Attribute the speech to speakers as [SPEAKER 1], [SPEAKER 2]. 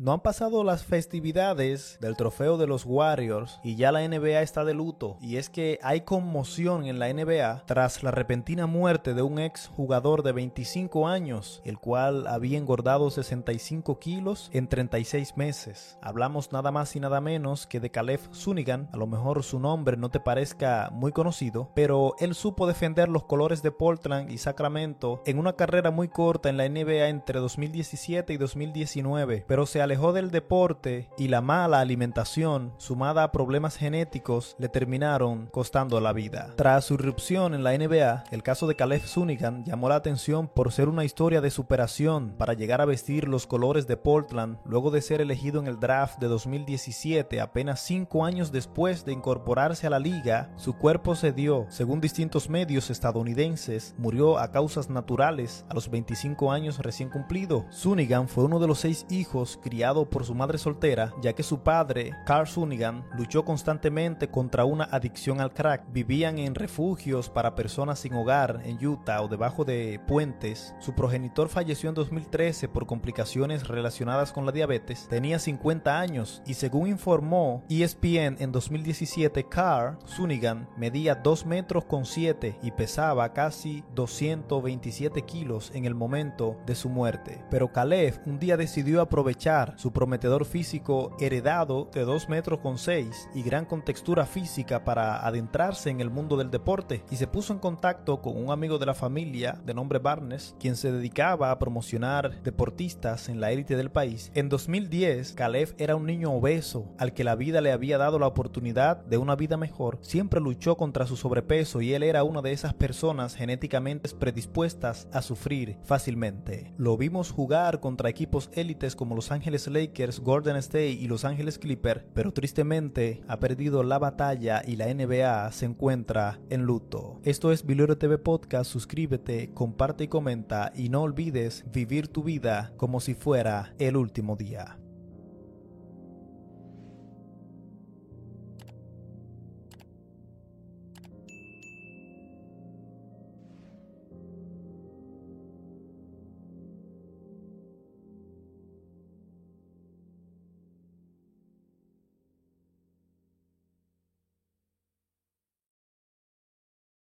[SPEAKER 1] No han pasado las festividades del trofeo de los Warriors y ya la NBA está de luto. Y es que hay conmoción en la NBA tras la repentina muerte de un ex jugador de 25 años, el cual había engordado 65 kilos en 36 meses. Hablamos nada más y nada menos que de Caleb Sunigan. A lo mejor su nombre no te parezca muy conocido, pero él supo defender los colores de Portland y Sacramento en una carrera muy corta en la NBA entre 2017 y 2019, pero se alejó del deporte y la mala alimentación, sumada a problemas genéticos, le terminaron costando la vida. Tras su irrupción en la NBA, el caso de Caleb Sunigan llamó la atención por ser una historia de superación para llegar a vestir los colores de Portland luego de ser elegido en el draft de 2017, apenas cinco años después de incorporarse a la liga, su cuerpo cedió, según distintos medios estadounidenses, murió a causas naturales a los 25 años recién cumplido. Sunigan fue uno de los seis hijos criados por su madre soltera, ya que su padre, Carl Sunigan, luchó constantemente contra una adicción al crack. Vivían en refugios para personas sin hogar en Utah o debajo de puentes. Su progenitor falleció en 2013 por complicaciones relacionadas con la diabetes. Tenía 50 años y según informó ESPN en 2017, Carl Sunigan medía 2 metros con 7 y pesaba casi 227 kilos en el momento de su muerte. Pero Caleb un día decidió aprovechar su prometedor físico heredado de 2 metros con 6 y gran contextura física para adentrarse en el mundo del deporte y se puso en contacto con un amigo de la familia de nombre Barnes, quien se dedicaba a promocionar deportistas en la élite del país. En 2010, Caleb era un niño obeso al que la vida le había dado la oportunidad de una vida mejor. Siempre luchó contra su sobrepeso y él era una de esas personas genéticamente predispuestas a sufrir fácilmente. Lo vimos jugar contra equipos élites como Los Ángeles Lakers, Golden State y Los Ángeles Clippers, pero tristemente ha perdido la batalla y la NBA se encuentra en luto. Esto es Vilero TV Podcast, suscríbete, comparte y comenta y no olvides vivir tu vida como si fuera el último día.